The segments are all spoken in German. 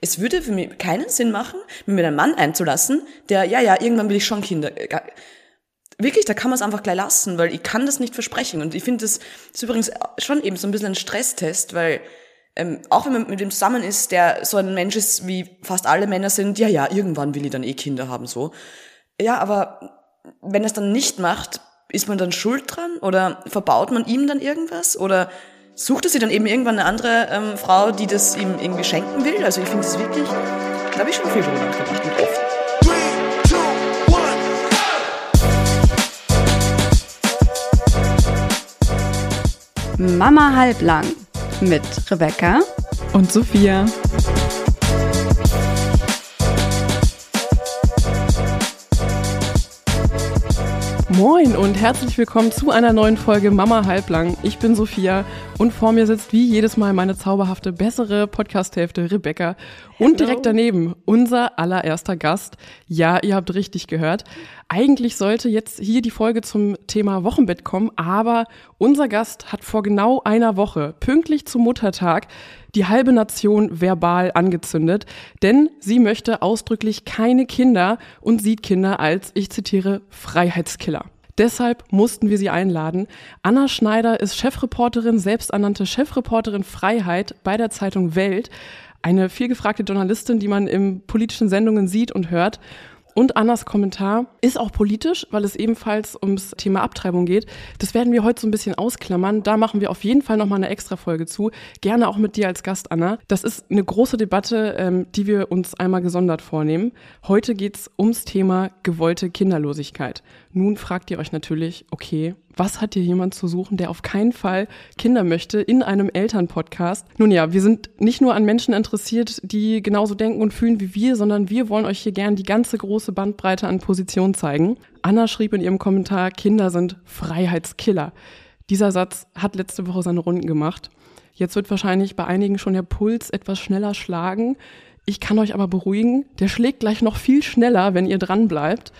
Es würde für mich keinen Sinn machen, mir mit einem Mann einzulassen, der, ja, ja, irgendwann will ich schon Kinder. Wirklich, da kann man es einfach gleich lassen, weil ich kann das nicht versprechen. Und ich finde, das ist übrigens schon eben so ein bisschen ein Stresstest, weil ähm, auch wenn man mit dem zusammen ist, der so ein Mensch ist, wie fast alle Männer sind, ja, ja, irgendwann will ich dann eh Kinder haben, so. Ja, aber wenn er es dann nicht macht, ist man dann schuld dran? Oder verbaut man ihm dann irgendwas? Oder sucht er sich dann eben irgendwann eine andere ähm, Frau, die das ihm irgendwie schenken will? Also ich finde es wirklich, da habe ich schon viel drüber nachgedacht und oft. Mama halblang mit Rebecca und Sophia. Moin und herzlich willkommen zu einer neuen Folge Mama Halblang. Ich bin Sophia und vor mir sitzt wie jedes Mal meine zauberhafte, bessere Podcast-Hälfte Rebecca. Und direkt daneben unser allererster Gast. Ja, ihr habt richtig gehört. Eigentlich sollte jetzt hier die Folge zum Thema Wochenbett kommen, aber unser Gast hat vor genau einer Woche, pünktlich zum Muttertag, die halbe Nation verbal angezündet, denn sie möchte ausdrücklich keine Kinder und sieht Kinder als, ich zitiere, Freiheitskiller. Deshalb mussten wir sie einladen. Anna Schneider ist Chefreporterin, selbsternannte Chefreporterin Freiheit bei der Zeitung Welt. Eine vielgefragte Journalistin, die man in politischen Sendungen sieht und hört. Und Annas Kommentar ist auch politisch, weil es ebenfalls ums Thema Abtreibung geht. Das werden wir heute so ein bisschen ausklammern. Da machen wir auf jeden Fall nochmal eine extra Folge zu. Gerne auch mit dir als Gast, Anna. Das ist eine große Debatte, ähm, die wir uns einmal gesondert vornehmen. Heute geht's ums Thema gewollte Kinderlosigkeit. Nun fragt ihr euch natürlich, okay, was hat hier jemand zu suchen, der auf keinen Fall Kinder möchte in einem Elternpodcast? Nun ja, wir sind nicht nur an Menschen interessiert, die genauso denken und fühlen wie wir, sondern wir wollen euch hier gern die ganze große Bandbreite an Positionen zeigen. Anna schrieb in ihrem Kommentar, Kinder sind Freiheitskiller. Dieser Satz hat letzte Woche seine Runden gemacht. Jetzt wird wahrscheinlich bei einigen schon der Puls etwas schneller schlagen. Ich kann euch aber beruhigen, der schlägt gleich noch viel schneller, wenn ihr dran bleibt.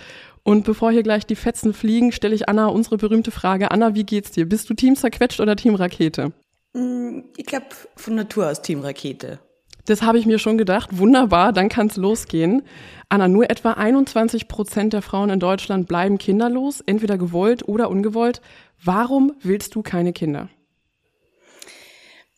Und bevor hier gleich die Fetzen fliegen, stelle ich Anna unsere berühmte Frage. Anna, wie geht's dir? Bist du Team zerquetscht oder Team Rakete? Mm, ich glaube von Natur aus Team Rakete. Das habe ich mir schon gedacht. Wunderbar, dann kann's losgehen. Anna, nur etwa 21 Prozent der Frauen in Deutschland bleiben kinderlos, entweder gewollt oder ungewollt. Warum willst du keine Kinder?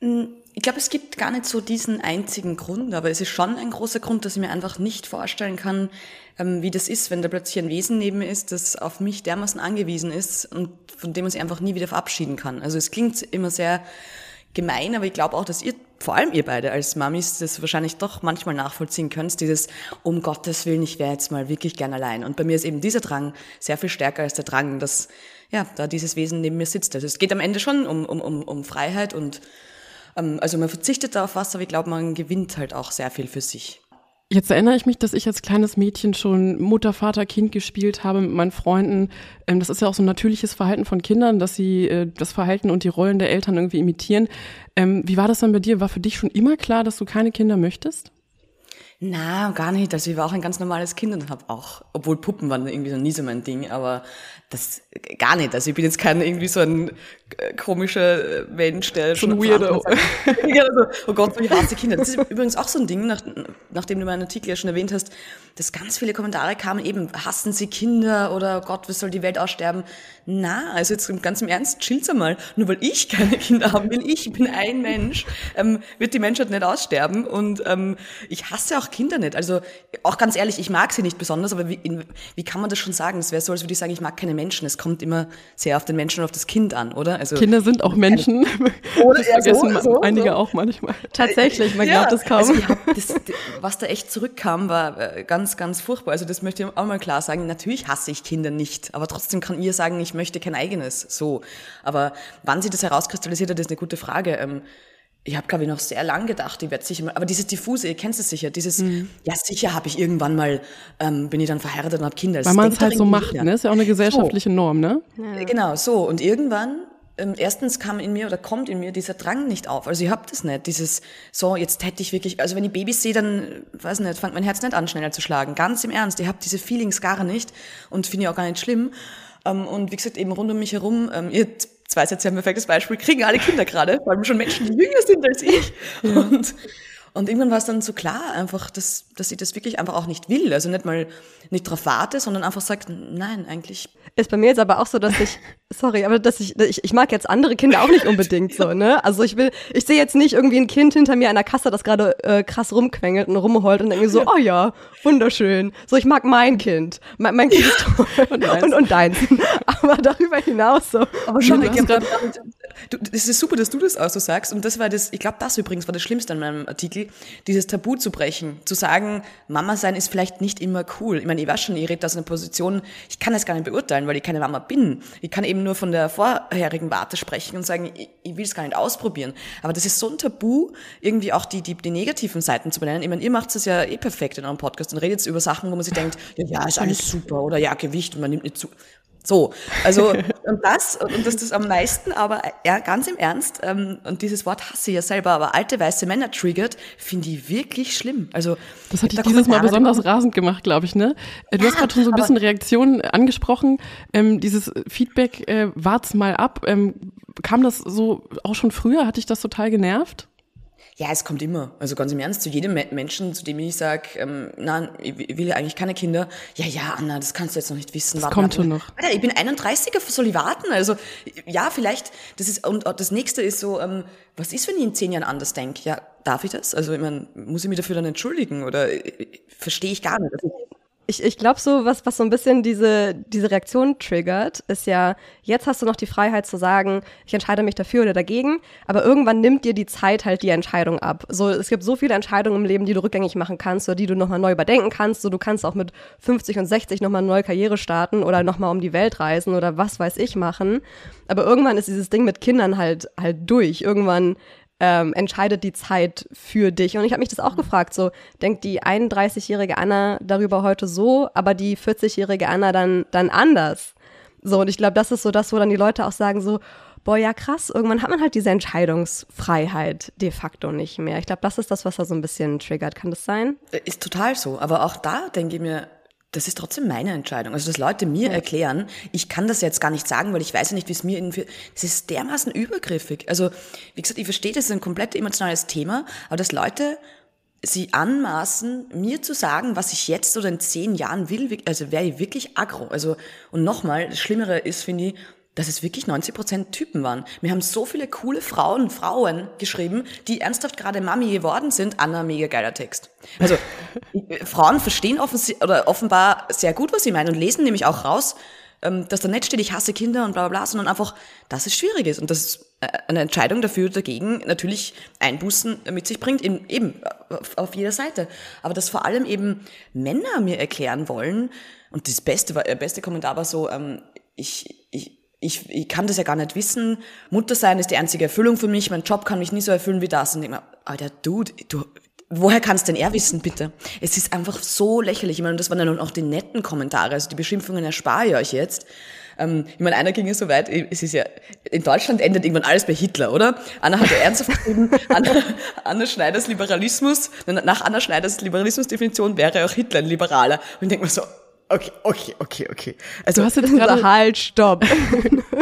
Mm, ich glaube, es gibt gar nicht so diesen einzigen Grund, aber es ist schon ein großer Grund, dass ich mir einfach nicht vorstellen kann, ähm, wie das ist, wenn da plötzlich ein Wesen neben mir ist, das auf mich dermaßen angewiesen ist und von dem man sich einfach nie wieder verabschieden kann. Also es klingt immer sehr gemein, aber ich glaube auch, dass ihr, vor allem ihr beide als Mamis, das wahrscheinlich doch manchmal nachvollziehen könnt, dieses, um Gottes Willen, ich wäre jetzt mal wirklich gern allein. Und bei mir ist eben dieser Drang sehr viel stärker als der Drang, dass, ja, da dieses Wesen neben mir sitzt. Also es geht am Ende schon um, um, um, um Freiheit und also man verzichtet da auf was, aber ich glaube, man gewinnt halt auch sehr viel für sich. Jetzt erinnere ich mich, dass ich als kleines Mädchen schon Mutter, Vater, Kind gespielt habe mit meinen Freunden. Ähm, das ist ja auch so ein natürliches Verhalten von Kindern, dass sie äh, das Verhalten und die Rollen der Eltern irgendwie imitieren. Ähm, wie war das dann bei dir? War für dich schon immer klar, dass du keine Kinder möchtest? Na, gar nicht. Also ich war auch ein ganz normales Kind und habe auch, obwohl Puppen waren irgendwie so nie so mein Ding, aber das gar nicht. Also ich bin jetzt kein irgendwie so ein äh, komischer Mensch, der schon weirdo. also, oh Gott, ich hasse Kinder. Das ist übrigens auch so ein Ding, nach, nachdem du meinen Artikel ja schon erwähnt hast, dass ganz viele Kommentare kamen eben, hassen sie Kinder oder oh Gott, was soll die Welt aussterben? Na, also jetzt ganz im Ernst, chillt's einmal. Nur weil ich keine Kinder haben will, ich bin ein Mensch, ähm, wird die Menschheit nicht aussterben und ähm, ich hasse auch Kinder nicht. Also auch ganz ehrlich, ich mag sie nicht besonders, aber wie, in, wie kann man das schon sagen? Es wäre so, als würde ich sagen, ich mag keine Menschen. Es kommt immer sehr auf den Menschen und auf das Kind an, oder? Also, Kinder sind auch Menschen. Oder das vergessen so, so, einige so. auch manchmal. Tatsächlich, man ja, glaubt es kaum. Also das, was da echt zurückkam, war äh, ganz, ganz furchtbar. Also das möchte ich auch mal klar sagen. Natürlich hasse ich Kinder nicht, aber trotzdem kann ihr sagen, ich möchte kein eigenes. So. Aber wann sie das herauskristallisiert hat, ist eine gute Frage. Ich habe, glaube ich, noch sehr lang gedacht, ich werde sicher mal, aber dieses diffuse, ihr kennt es sicher, dieses, mhm. ja sicher habe ich irgendwann mal, ähm, bin ich dann verheiratet und habe Kinder. Weil man es halt so macht, ne? Ist ja auch eine gesellschaftliche so. Norm, ne? Ja. Genau, so. Und irgendwann, ähm, erstens kam in mir oder kommt in mir dieser Drang nicht auf. Also ich habe das nicht, dieses, so, jetzt hätte ich wirklich, also wenn ich Babys sehe, dann, weiß nicht, fängt mein Herz nicht an, schneller zu schlagen. Ganz im Ernst, ich habe diese Feelings gar nicht und finde ich auch gar nicht schlimm. Ähm, und wie gesagt, eben rund um mich herum, ähm, ihr zwei ist jetzt ja ein perfektes Beispiel, kriegen alle Kinder gerade, vor allem schon Menschen, die jünger sind als ich. Ja. Und, Und irgendwann war es dann so klar, einfach, dass, dass ich das wirklich einfach auch nicht will. Also nicht mal nicht drauf warte, sondern einfach sagt, nein, eigentlich. Ist bei mir jetzt aber auch so, dass ich, sorry, aber dass ich, ich, ich mag jetzt andere Kinder auch nicht unbedingt so, ne? Also ich will, ich sehe jetzt nicht irgendwie ein Kind hinter mir an der Kasse, das gerade äh, krass rumquengelt und rumheult und denke so, oh ja, wunderschön. So, ich mag mein Kind. Mein, mein Kind ist toll. Und, und, und deins. aber darüber hinaus so. Aber schon, ich glaube, es ist super, dass du das auch so sagst. Und das war das, ich glaube, das übrigens war das Schlimmste an meinem Artikel, dieses Tabu zu brechen. Zu sagen, Mama sein ist vielleicht nicht immer cool. Ich meine, ich war schon, ich rede aus einer Position, ich kann es gar nicht beurteilen, weil ich keine Mama bin. Ich kann eben nur von der vorherigen Warte sprechen und sagen, ich, ich will es gar nicht ausprobieren. Aber das ist so ein Tabu, irgendwie auch die, die, die negativen Seiten zu benennen. Ich meine, ihr macht es ja eh perfekt in eurem Podcast und redet über Sachen, wo man sich denkt, ja, ja, ist alles super oder ja, Gewicht und man nimmt nicht zu. So, also und das und das ist am meisten, aber ja, ganz im Ernst ähm, und dieses Wort hasse ich ja selber, aber alte weiße Männer triggert, finde ich wirklich schlimm. Also das hat dich dieses Mal besonders rasend gemacht, glaube ich, ne? Äh, du ja, hast gerade schon so ein bisschen Reaktionen angesprochen. Ähm, dieses Feedback, äh, wart's mal ab. Ähm, kam das so auch schon früher? Hat dich das total genervt? Ja, es kommt immer. Also ganz im Ernst, zu jedem Menschen, zu dem ich sage, ähm, nein, ich will ja eigentlich keine Kinder. Ja, ja, Anna, das kannst du jetzt noch nicht wissen. Das warte, kommt schon noch. Alter, ich bin 31er, soll ich warten? Also ja, vielleicht, das ist, und das nächste ist so, ähm, was ist, wenn ich in zehn Jahren anders denke? Ja, darf ich das? Also ich meine, muss ich mich dafür dann entschuldigen? Oder äh, verstehe ich gar nicht. Also, ich, ich glaube so, was, was so ein bisschen diese, diese Reaktion triggert, ist ja, jetzt hast du noch die Freiheit zu sagen, ich entscheide mich dafür oder dagegen, aber irgendwann nimmt dir die Zeit halt die Entscheidung ab. So, es gibt so viele Entscheidungen im Leben, die du rückgängig machen kannst oder die du nochmal neu überdenken kannst. So, du kannst auch mit 50 und 60 nochmal eine neue Karriere starten oder nochmal um die Welt reisen oder was weiß ich machen. Aber irgendwann ist dieses Ding mit Kindern halt, halt durch. Irgendwann ähm, entscheidet die Zeit für dich. Und ich habe mich das auch gefragt, so denkt die 31-jährige Anna darüber heute so, aber die 40-jährige Anna dann, dann anders. So, und ich glaube, das ist so das, wo dann die Leute auch sagen so, boah, ja krass, irgendwann hat man halt diese Entscheidungsfreiheit de facto nicht mehr. Ich glaube, das ist das, was da so ein bisschen triggert. Kann das sein? Ist total so. Aber auch da denke ich mir, das ist trotzdem meine Entscheidung. Also, dass Leute mir ja. erklären, ich kann das jetzt gar nicht sagen, weil ich weiß ja nicht, wie es mir in, das ist dermaßen übergriffig. Also, wie gesagt, ich verstehe, das ist ein komplett emotionales Thema, aber dass Leute sie anmaßen, mir zu sagen, was ich jetzt oder in zehn Jahren will, also wäre ich wirklich aggro. Also, und nochmal, das Schlimmere ist, finde ich, dass es wirklich 90 Prozent Typen waren. Wir haben so viele coole Frauen, Frauen geschrieben, die ernsthaft gerade Mami geworden sind. Anna, mega geiler Text. Also Frauen verstehen oder offenbar sehr gut, was sie meinen und lesen nämlich auch raus, ähm, dass da nicht steht, ich hasse Kinder und bla bla bla, sondern einfach, dass es schwierig ist und dass äh, eine Entscheidung dafür dagegen natürlich Einbußen mit sich bringt, eben, eben auf jeder Seite. Aber dass vor allem eben Männer mir erklären wollen, und das beste, der beste Kommentar war so, ähm, ich, ich, ich, ich kann das ja gar nicht wissen. Mutter sein ist die einzige Erfüllung für mich. Mein Job kann mich nie so erfüllen wie das. Und ich mir, Alter, Dude, du, woher kannst denn er wissen, bitte? Es ist einfach so lächerlich. Ich meine, das waren dann auch die netten Kommentare. Also die Beschimpfungen erspare ich euch jetzt. Ähm, ich meine, einer ging ja so weit, es ist ja, in Deutschland endet irgendwann alles bei Hitler, oder? Anna hat ja ernsthaft geschrieben, Anna, Anna Schneiders Liberalismus, nach Anna Schneiders Liberalismusdefinition wäre auch Hitler ein Liberaler. Und ich denke mir so, Okay, okay, okay, okay. Also du hast jetzt gerade halt Stopp.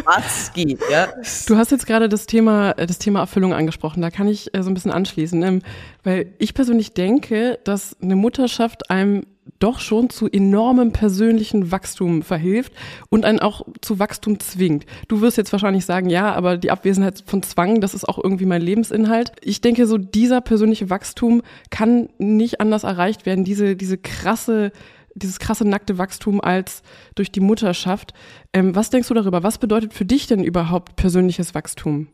Was geht, ja? Du hast jetzt gerade das Thema äh, das Thema Erfüllung angesprochen. Da kann ich äh, so ein bisschen anschließen, ähm, weil ich persönlich denke, dass eine Mutterschaft einem doch schon zu enormem persönlichen Wachstum verhilft und einen auch zu Wachstum zwingt. Du wirst jetzt wahrscheinlich sagen, ja, aber die Abwesenheit von Zwang, das ist auch irgendwie mein Lebensinhalt. Ich denke, so dieser persönliche Wachstum kann nicht anders erreicht werden. Diese, diese krasse dieses krasse nackte Wachstum als durch die Mutterschaft. Ähm, was denkst du darüber? Was bedeutet für dich denn überhaupt persönliches Wachstum?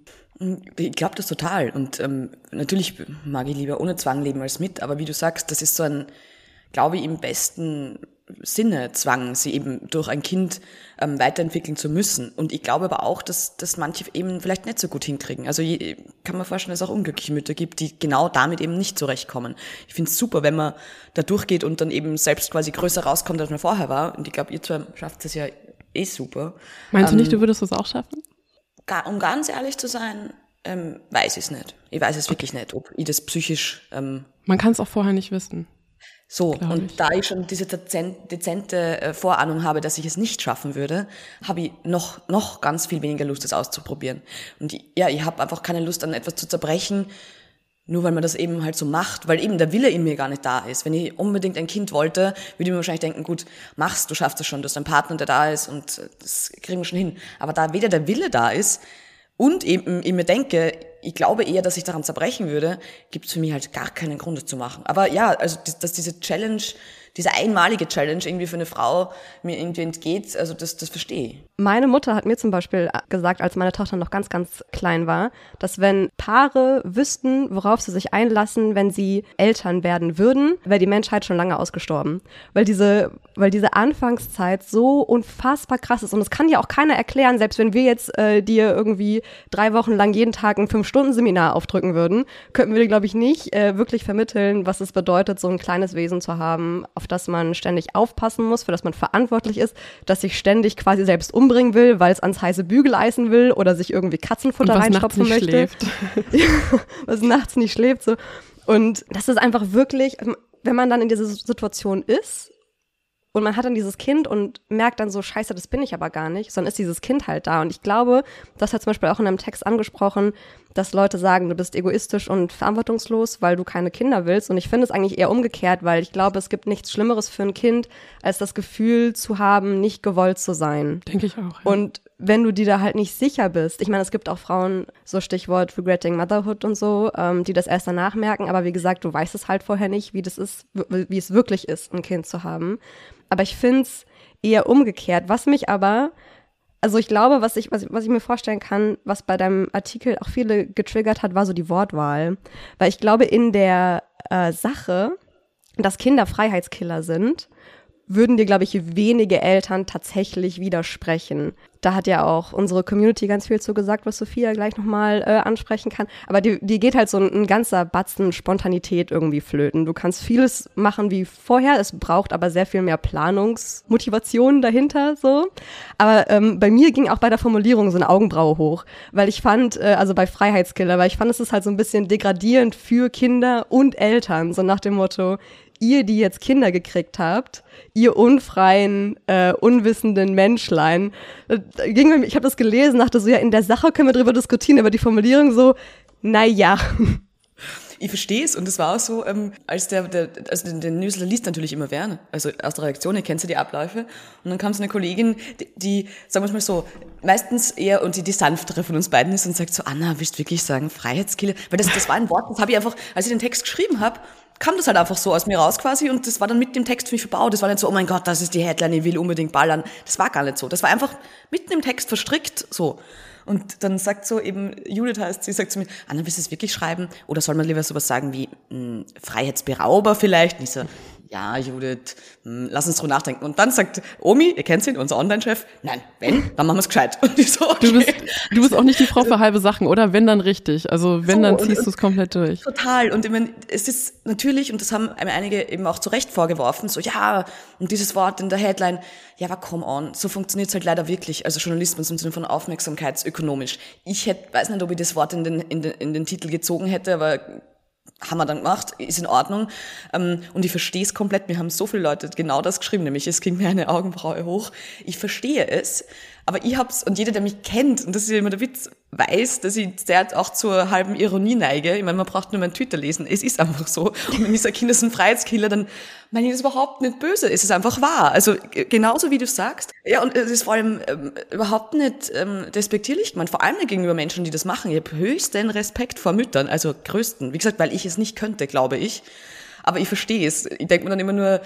Ich glaube das total. Und ähm, natürlich mag ich lieber ohne Zwang leben als mit, aber wie du sagst, das ist so ein, glaube ich, im besten Sinne Zwang, sie eben durch ein Kind ähm, weiterentwickeln zu müssen. Und ich glaube aber auch, dass, dass manche eben vielleicht nicht so gut hinkriegen. Also je, kann man vorstellen, dass es auch unglückliche Mütter gibt, die genau damit eben nicht zurechtkommen. Ich finde es super, wenn man da durchgeht und dann eben selbst quasi größer rauskommt, als man vorher war. Und ich glaube, ihr zwei schafft es ja eh super. Meinst du nicht, ähm, du würdest das auch schaffen? Um ganz ehrlich zu sein, ähm, weiß ich es nicht. Ich weiß es wirklich nicht, ob ich das psychisch... Ähm, man kann es auch vorher nicht wissen. So, und ich. da ich schon diese dezente äh, Vorahnung habe, dass ich es nicht schaffen würde, habe ich noch, noch ganz viel weniger Lust, es auszuprobieren. Und ja, ich habe einfach keine Lust, an etwas zu zerbrechen, Nur weil man das eben halt so macht, weil eben der Wille in mir gar nicht da ist. Wenn ich unbedingt ein Kind wollte, würde ich mir wahrscheinlich denken, gut, machst, du schaffst es schon, du hast einen Partner, der da ist und das kriegen wir schon hin. Aber da weder der Wille da ist und eben ich mir denke, ich glaube eher, dass ich daran zerbrechen würde, gibt es für mich halt gar keinen Grund das zu machen. Aber ja, also dass diese Challenge diese einmalige Challenge irgendwie für eine Frau mir irgendwie entgeht, also das, das verstehe ich. Meine Mutter hat mir zum Beispiel gesagt, als meine Tochter noch ganz, ganz klein war, dass wenn Paare wüssten, worauf sie sich einlassen, wenn sie Eltern werden würden, wäre die Menschheit schon lange ausgestorben. Weil diese, weil diese Anfangszeit so unfassbar krass ist. Und das kann ja auch keiner erklären, selbst wenn wir jetzt äh, dir irgendwie drei Wochen lang jeden Tag ein Fünf-Stunden-Seminar aufdrücken würden, könnten wir dir, glaube ich, nicht äh, wirklich vermitteln, was es bedeutet, so ein kleines Wesen zu haben, auf das man ständig aufpassen muss, für das man verantwortlich ist, dass sich ständig quasi selbst umbringen will, weil es ans heiße Bügeleisen will oder sich irgendwie Katzenfutter reinstopfen möchte. Schläft. was nachts nicht schläft. So. Und das ist einfach wirklich, wenn man dann in dieser Situation ist und man hat dann dieses Kind und merkt dann so, scheiße, das bin ich aber gar nicht, sondern ist dieses Kind halt da. Und ich glaube, das hat zum Beispiel auch in einem Text angesprochen, dass Leute sagen, du bist egoistisch und verantwortungslos, weil du keine Kinder willst. Und ich finde es eigentlich eher umgekehrt, weil ich glaube, es gibt nichts Schlimmeres für ein Kind, als das Gefühl zu haben, nicht gewollt zu sein. Denke ich auch. Ja. Und wenn du dir da halt nicht sicher bist, ich meine, es gibt auch Frauen, so Stichwort Regretting Motherhood und so, ähm, die das erst danach merken, aber wie gesagt, du weißt es halt vorher nicht, wie das ist, wie es wirklich ist, ein Kind zu haben. Aber ich finde es eher umgekehrt. Was mich aber, also ich glaube, was ich, was, was ich mir vorstellen kann, was bei deinem Artikel auch viele getriggert hat, war so die Wortwahl. Weil ich glaube, in der äh, Sache, dass Kinder Freiheitskiller sind, würden dir, glaube ich, wenige Eltern tatsächlich widersprechen. Da hat ja auch unsere Community ganz viel zu gesagt, was Sophia gleich nochmal äh, ansprechen kann. Aber die, die geht halt so ein, ein, ganzer Batzen Spontanität irgendwie flöten. Du kannst vieles machen wie vorher, es braucht aber sehr viel mehr Planungsmotivation dahinter so. Aber ähm, bei mir ging auch bei der Formulierung so eine Augenbraue hoch, weil ich fand, äh, also bei Freiheitskiller, weil ich fand, es ist halt so ein bisschen degradierend für Kinder und Eltern, so nach dem Motto, ihr, die jetzt Kinder gekriegt habt, ihr unfreien, äh, unwissenden Menschlein. Äh, ging ich habe das gelesen, dachte so, ja, in der Sache können wir drüber diskutieren, aber die Formulierung so, na ja. Ich verstehe es und es war auch so, ähm, als der, der also den, den Newsletter liest natürlich immer Werner, also aus der Redaktion, ihr kennt ja die Abläufe und dann kam so eine Kollegin, die, die sagen wir mal so, meistens eher und die, die sanftere von uns beiden ist und sagt so, Anna, willst du wirklich sagen Freiheitskiller? Weil das, das war ein Wort, das habe ich einfach, als ich den Text geschrieben habe, kam das halt einfach so aus mir raus quasi und das war dann mit dem Text für mich verbaut. Das war nicht so, oh mein Gott, das ist die Headline, ich will unbedingt ballern. Das war gar nicht so. Das war einfach mitten im Text verstrickt so. Und dann sagt so eben, Judith heißt, sie sagt zu mir, Anna, willst du es wirklich schreiben? Oder soll man lieber sowas sagen wie mh, hm, Freiheitsberauber vielleicht? Und ich so, ja, Judith, hm, lass uns drüber nachdenken. Und dann sagt Omi, ihr kennt ihn, unser Online-Chef, nein, wenn, dann machen wir es gescheit. Und ich so, okay. du, bist, du bist auch nicht die Frau für halbe Sachen, oder? Wenn, dann richtig. Also wenn, so, dann ziehst du es komplett durch. Total. Und ich meine, es ist natürlich, und das haben einige eben auch zu Recht vorgeworfen, so, ja, und dieses Wort in der Headline, ja, aber come on, so funktioniert es halt leider wirklich, also Journalismus im Sinne von Aufmerksamkeitsökonomisch. Ich hätte, weiß nicht, ob ich das Wort in den, in den, in den Titel gezogen hätte, aber haben wir dann gemacht, ist in Ordnung. Ähm, und ich verstehe es komplett. Mir haben so viele Leute genau das geschrieben, nämlich es ging mir eine Augenbraue hoch. Ich verstehe es, aber ich hab's, und jeder, der mich kennt, und das ist ja immer der Witz, weiß, dass ich sehr auch zur halben Ironie neige. Ich meine, man braucht nur meinen Twitter lesen. Es ist einfach so. Und wenn ich sage, Kinder sind Freiheitskiller, dann meine ich das überhaupt nicht böse. Es ist einfach wahr. Also genauso wie du sagst. Ja, und es ist vor allem ähm, überhaupt nicht ähm, despektierlich gemeint. Vor allem gegenüber Menschen, die das machen. Ich habe höchsten Respekt vor Müttern, also größten. Wie gesagt, weil ich es nicht könnte, glaube ich. Aber ich verstehe es. Ich denke mir dann immer nur,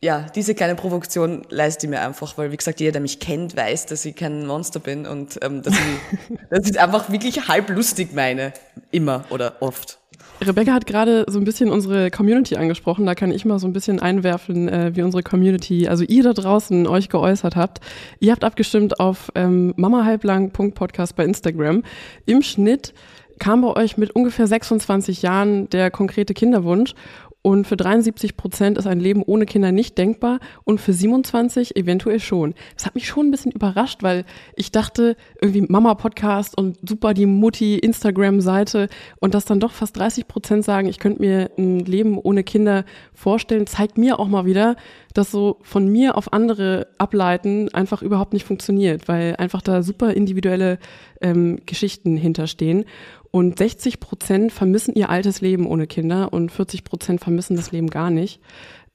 ja, diese kleine Provokation leiste ich mir einfach, weil wie gesagt, jeder, der mich kennt, weiß, dass ich kein Monster bin und ähm, dass, ich, dass ich einfach wirklich halb lustig meine. Immer oder oft. Rebecca hat gerade so ein bisschen unsere Community angesprochen. Da kann ich mal so ein bisschen einwerfen, äh, wie unsere Community, also ihr da draußen euch geäußert habt. Ihr habt abgestimmt auf ähm, mamahalblang.podcast bei Instagram. Im Schnitt kam bei euch mit ungefähr 26 Jahren der konkrete Kinderwunsch und für 73 Prozent ist ein Leben ohne Kinder nicht denkbar und für 27 eventuell schon. Das hat mich schon ein bisschen überrascht, weil ich dachte, irgendwie Mama-Podcast und super die Mutti-Instagram-Seite und dass dann doch fast 30 Prozent sagen, ich könnte mir ein Leben ohne Kinder vorstellen, zeigt mir auch mal wieder, dass so von mir auf andere ableiten einfach überhaupt nicht funktioniert, weil einfach da super individuelle ähm, Geschichten hinterstehen. Und 60 Prozent vermissen ihr altes Leben ohne Kinder und 40 Prozent vermissen das Leben gar nicht.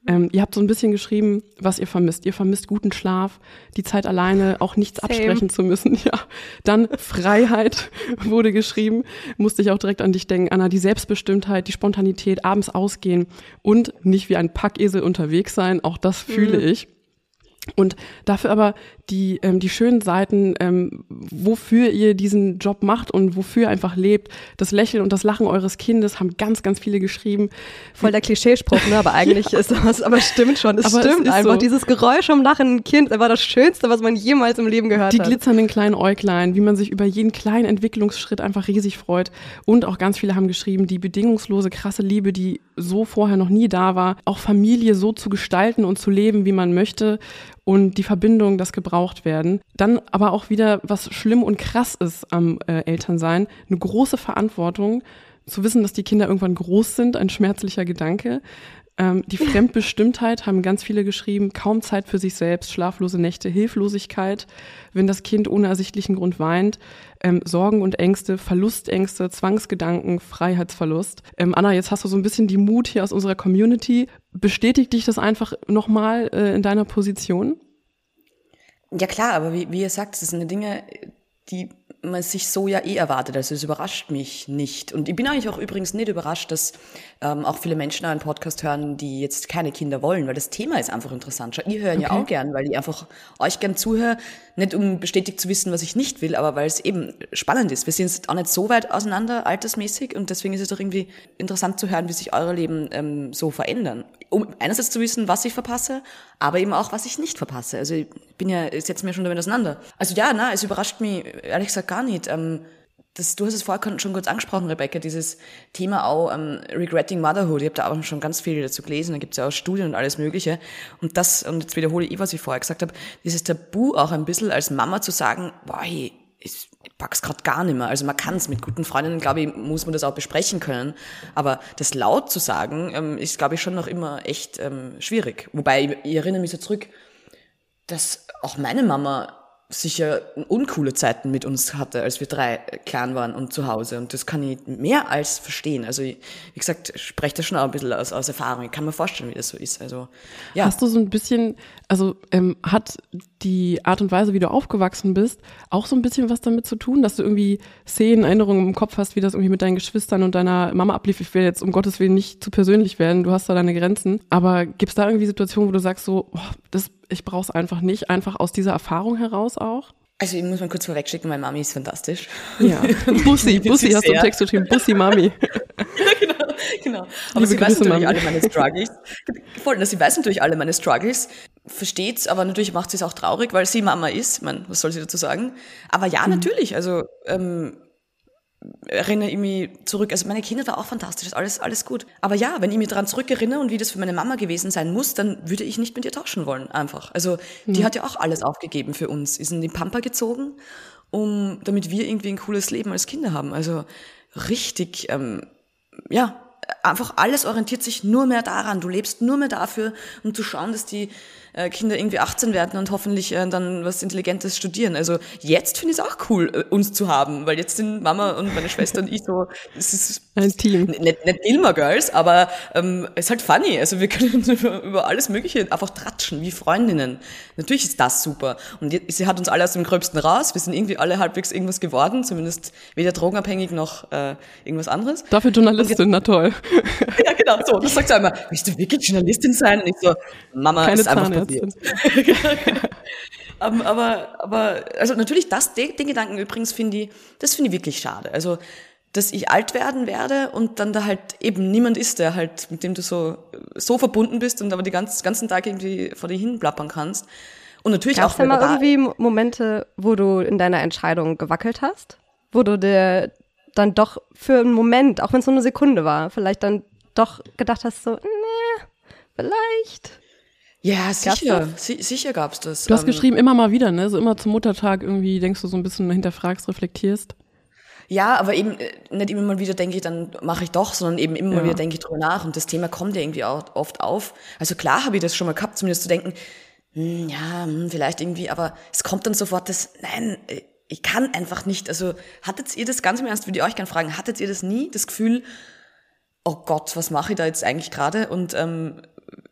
Ähm, ihr habt so ein bisschen geschrieben, was ihr vermisst. Ihr vermisst guten Schlaf, die Zeit alleine, auch nichts Same. absprechen zu müssen. Ja. Dann Freiheit wurde geschrieben. Musste ich auch direkt an dich denken, Anna. Die Selbstbestimmtheit, die Spontanität, abends ausgehen und nicht wie ein Packesel unterwegs sein. Auch das fühle ich. Und dafür aber die, ähm, die schönen Seiten, ähm, wofür ihr diesen Job macht und wofür ihr einfach lebt. Das Lächeln und das Lachen eures Kindes haben ganz, ganz viele geschrieben. Voll der Klischeespruch, ne? Aber eigentlich ist das, aber es stimmt schon. Es Aber es stimmt ist einfach. so. Dieses Geräusch vom lachenden Kind war das Schönste, was man jemals im Leben gehört Die hat. glitzernden kleinen Äuglein, wie man sich über jeden kleinen Entwicklungsschritt einfach riesig freut. Und auch ganz viele haben geschrieben, die bedingungslose, krasse Liebe, die so vorher noch nie da war, auch Familie so zu gestalten und zu leben, wie man möchte und die Verbindung, das gebraucht werden. Dann aber auch wieder, was schlimm und krass ist am äh, Elternsein, eine große Verantwortung, zu wissen, dass die Kinder irgendwann groß sind, ein schmerzlicher Gedanke. Ähm, die Fremdbestimmtheit haben ganz viele geschrieben, kaum Zeit für sich selbst, schlaflose Nächte, Hilflosigkeit, wenn das Kind ohne ersichtlichen Grund weint, ähm, Sorgen und Ängste, Verlustängste, Zwangsgedanken, Freiheitsverlust. Ähm, Anna, jetzt hast du so ein bisschen die Mut hier aus unserer Community. Bestätigt dich das einfach nochmal äh, in deiner Position? Ja klar, aber wie, wie ihr sagt, das sind Dinge, die man sich so ja eh erwartet. Also es überrascht mich nicht. Und ich bin eigentlich auch übrigens nicht überrascht, dass ähm, auch viele Menschen einen Podcast hören, die jetzt keine Kinder wollen, weil das Thema ist einfach interessant. Schau, Ihr ja Okay. auch gern, weil ich einfach euch gern zuhöre, nicht um bestätigt zu wissen, was ich nicht will, aber weil es eben spannend ist. Wir sind jetzt auch nicht so weit auseinander altersmäßig und deswegen ist es doch irgendwie interessant zu hören, wie sich eure Leben ähm, so verändern. Um einerseits zu wissen, was ich verpasse, aber eben auch, was ich nicht verpasse. Also ich bin ja, ich setze mir schon damit auseinander. Also ja, na, es überrascht mich ehrlich gesagt gar nicht. Ähm, das, du hast es vorher schon kurz angesprochen, Rebecca, dieses Thema auch ähm, Regretting Motherhood. Ich habe da auch schon ganz viel dazu gelesen, da gibt es ja auch Studien und alles Mögliche. Und das, und jetzt wiederhole ich, was ich vorher gesagt habe, dieses Tabu auch ein bisschen als Mama zu sagen, boah, hey, ich pack's grad gar nicht mehr. Also man kann es mit guten Freundinnen, glaube ich, muss man das auch besprechen können. Aber das laut zu sagen, ähm, ist, glaube ich, schon noch immer echt ähm, schwierig. Wobei, ich, ich erinnere mich so zurück, dass auch meine Mama sicher uncoole Zeiten mit uns hatte, als wir drei klein waren und zu Hause. Und das kann ich mehr als verstehen. Also, wie gesagt, spreche das schon auch ein bisschen aus, aus Erfahrung. Ich kann mir vorstellen, wie das so ist. Also, ja. Hast du so ein bisschen, also ähm, hat die Art und Weise, wie du aufgewachsen bist, auch so ein bisschen was damit zu tun, dass du irgendwie Szenen, Erinnerungen im Kopf hast, wie das irgendwie mit deinen Geschwistern und deiner Mama ablief? Ich will jetzt um Gottes Willen nicht zu persönlich werden, du hast da deine Grenzen. Aber gibt es da irgendwie Situationen, wo du sagst so, oh, das, ich brauch's einfach nicht, einfach aus dieser Erfahrung heraus auch? Also, ich muss mal kurz vorwegschicken, meine Mami ist fantastisch. Ja, Bussi, Bussi hast du im Text geschrieben, Bussi Mami. genau, genau. Aber Liebe sie weiß natürlich Mami. alle meine Struggles. Voll, sie weiß natürlich alle meine Struggles, versteht's, aber natürlich macht sie es auch traurig, weil sie Mama ist. Meine, was soll sie dazu sagen? Aber ja, natürlich, also ähm, erinnere ich mich zurück, also meine Kinder war auch fantastisch, alles, alles gut. Aber ja, wenn ich mich daran zurückerinnere und wie das für meine Mama gewesen sein muss, dann würde ich nicht mit ihr tauschen wollen, einfach. Also die hat ja auch alles aufgegeben für uns, ist in die Pampa gezogen, um, damit wir irgendwie ein cooles Leben als Kinder haben. Also richtig, ähm, ja, einfach alles orientiert sich nur mehr daran. Du lebst nur mehr dafür, um zu schauen, dass die äh, Kinder irgendwie 18 werden und hoffentlich äh, dann was Intelligentes studieren. Also jetzt finde ich es auch cool, äh, uns zu haben, weil jetzt sind Mama und meine Schwester und ich so, es ist Ein Team. nicht, nicht Gilmore Girls, aber ähm, es ist halt funny. Also wir können über, über alles Mögliche einfach tratschen, wie Freundinnen. Natürlich ist das super. Und sie hat uns alle aus dem Gröbsten raus. Wir sind irgendwie alle halbwegs irgendwas geworden, zumindest weder drogenabhängig noch äh, irgendwas anderes. Dafür Journalistin, na toll. Ja, genau, so. Das sagt sie einmal, willst du wirklich Journalistin sein? Und ich so, Mama, Keine ist einfach passiert. Genau, genau. Ähm, aber, aber, also natürlich das, den, den Gedanken übrigens finde ich, das finde ich wirklich schade. Also, dass ich alt werden werde und dann da halt eben niemand ist, der halt, mit dem du so, so verbunden bist und aber die ganz, ganzen Tag irgendwie vor dir hin plappern kannst. Und natürlich Gab es auch mal verbal- irgendwie Mo- Momente, wo du in deiner Entscheidung gewackelt hast? Wo du dir dann doch für einen Moment, auch wenn es nur eine Sekunde war, vielleicht dann doch gedacht hast, so, nee, vielleicht. Ja, sicher, si sicher gab's das. Du hast Ähm, geschrieben, immer mal wieder, ne? So immer zum Muttertag irgendwie denkst du so ein bisschen hinterfragst, reflektierst. Ja, aber eben äh, nicht immer mal wieder denke ich, dann mache ich doch, sondern eben immer Ja. mal wieder denke ich drüber nach. Und das Thema kommt ja irgendwie auch oft auf. Also klar habe ich das schon mal gehabt, zumindest zu denken, hm, ja, hm, vielleicht irgendwie, aber es kommt dann sofort das, nein, äh, ich kann einfach nicht. Also hattet ihr das, ganz im Ernst, würde ich euch gerne fragen, hattet ihr das nie, das Gefühl, oh Gott, was mache ich da jetzt eigentlich gerade und ähm,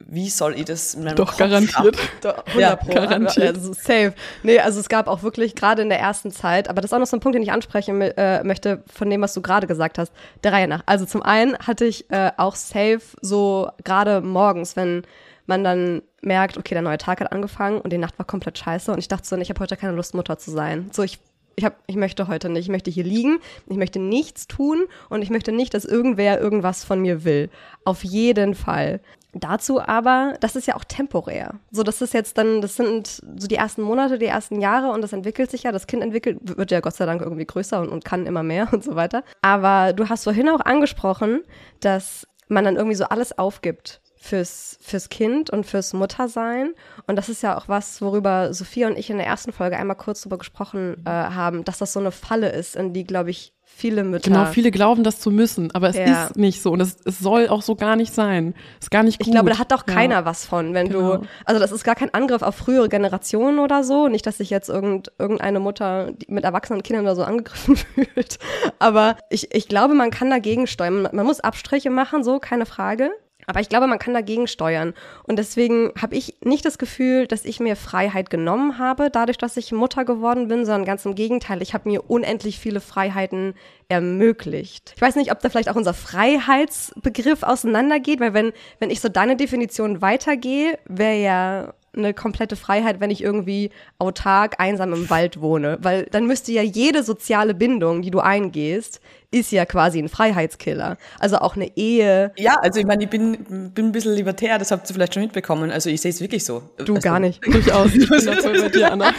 wie soll ich das in meinem Doch, Kopf garantiert. Doch, 100 Ja, Pro. garantiert. Also safe. Nee, also es gab auch wirklich gerade in der ersten Zeit, aber das ist auch noch so ein Punkt, den ich ansprechen äh, möchte von dem, was du gerade gesagt hast, der Reihe nach. Also zum einen hatte ich äh, auch safe so gerade morgens, wenn man dann merkt, okay, der neue Tag hat angefangen und die Nacht war komplett scheiße und ich dachte so, ich habe heute keine Lust, Mutter zu sein. So, ich ich, hab, ich möchte heute nicht. Ich möchte hier liegen, ich möchte nichts tun und ich möchte nicht, dass irgendwer irgendwas von mir will. Auf jeden Fall. Dazu aber, das ist ja auch temporär. So, das ist jetzt dann, das sind so die ersten Monate, die ersten Jahre und das entwickelt sich ja. Das Kind entwickelt, wird ja Gott sei Dank irgendwie größer und, und kann immer mehr und so weiter. Aber du hast vorhin auch angesprochen, dass man dann irgendwie so alles aufgibt fürs, fürs Kind und fürs Muttersein. Und das ist ja auch was, worüber Sophia und ich in der ersten Folge einmal kurz drüber gesprochen äh, haben, dass das so eine Falle ist, in die, glaube ich, viele Mütter. Genau, viele glauben das zu müssen, aber es Ja. ist nicht so und es, es soll auch so gar nicht sein. Ist gar nicht gut. Ich glaube, da hat auch Ja. keiner was von, wenn Genau. du, also das ist gar kein Angriff auf frühere Generationen oder so. Nicht, dass sich jetzt irgend, irgendeine Mutter mit erwachsenen Kindern oder so angegriffen fühlt. Aber ich, ich glaube, man kann dagegen steuern. Man muss Abstriche machen, so, keine Frage. Aber ich glaube, man kann dagegen steuern. Und deswegen habe ich nicht das Gefühl, dass ich mir Freiheit genommen habe, dadurch, dass ich Mutter geworden bin, sondern ganz im Gegenteil. Ich habe mir unendlich viele Freiheiten ermöglicht. Ich weiß nicht, ob da vielleicht auch unser Freiheitsbegriff auseinandergeht, weil wenn, wenn ich so deine Definition weitergehe, wäre ja eine komplette Freiheit, wenn ich irgendwie autark einsam im Wald wohne. Weil dann müsste ja jede soziale Bindung, die du eingehst, ist ja quasi ein Freiheitskiller. Also auch eine Ehe. Ja, also ich meine, ich bin, bin ein bisschen libertär, das habt ihr vielleicht schon mitbekommen. Also ich sehe es wirklich so. Du also, gar nicht. Durchaus. Ich bin da voll bei dir, Anna.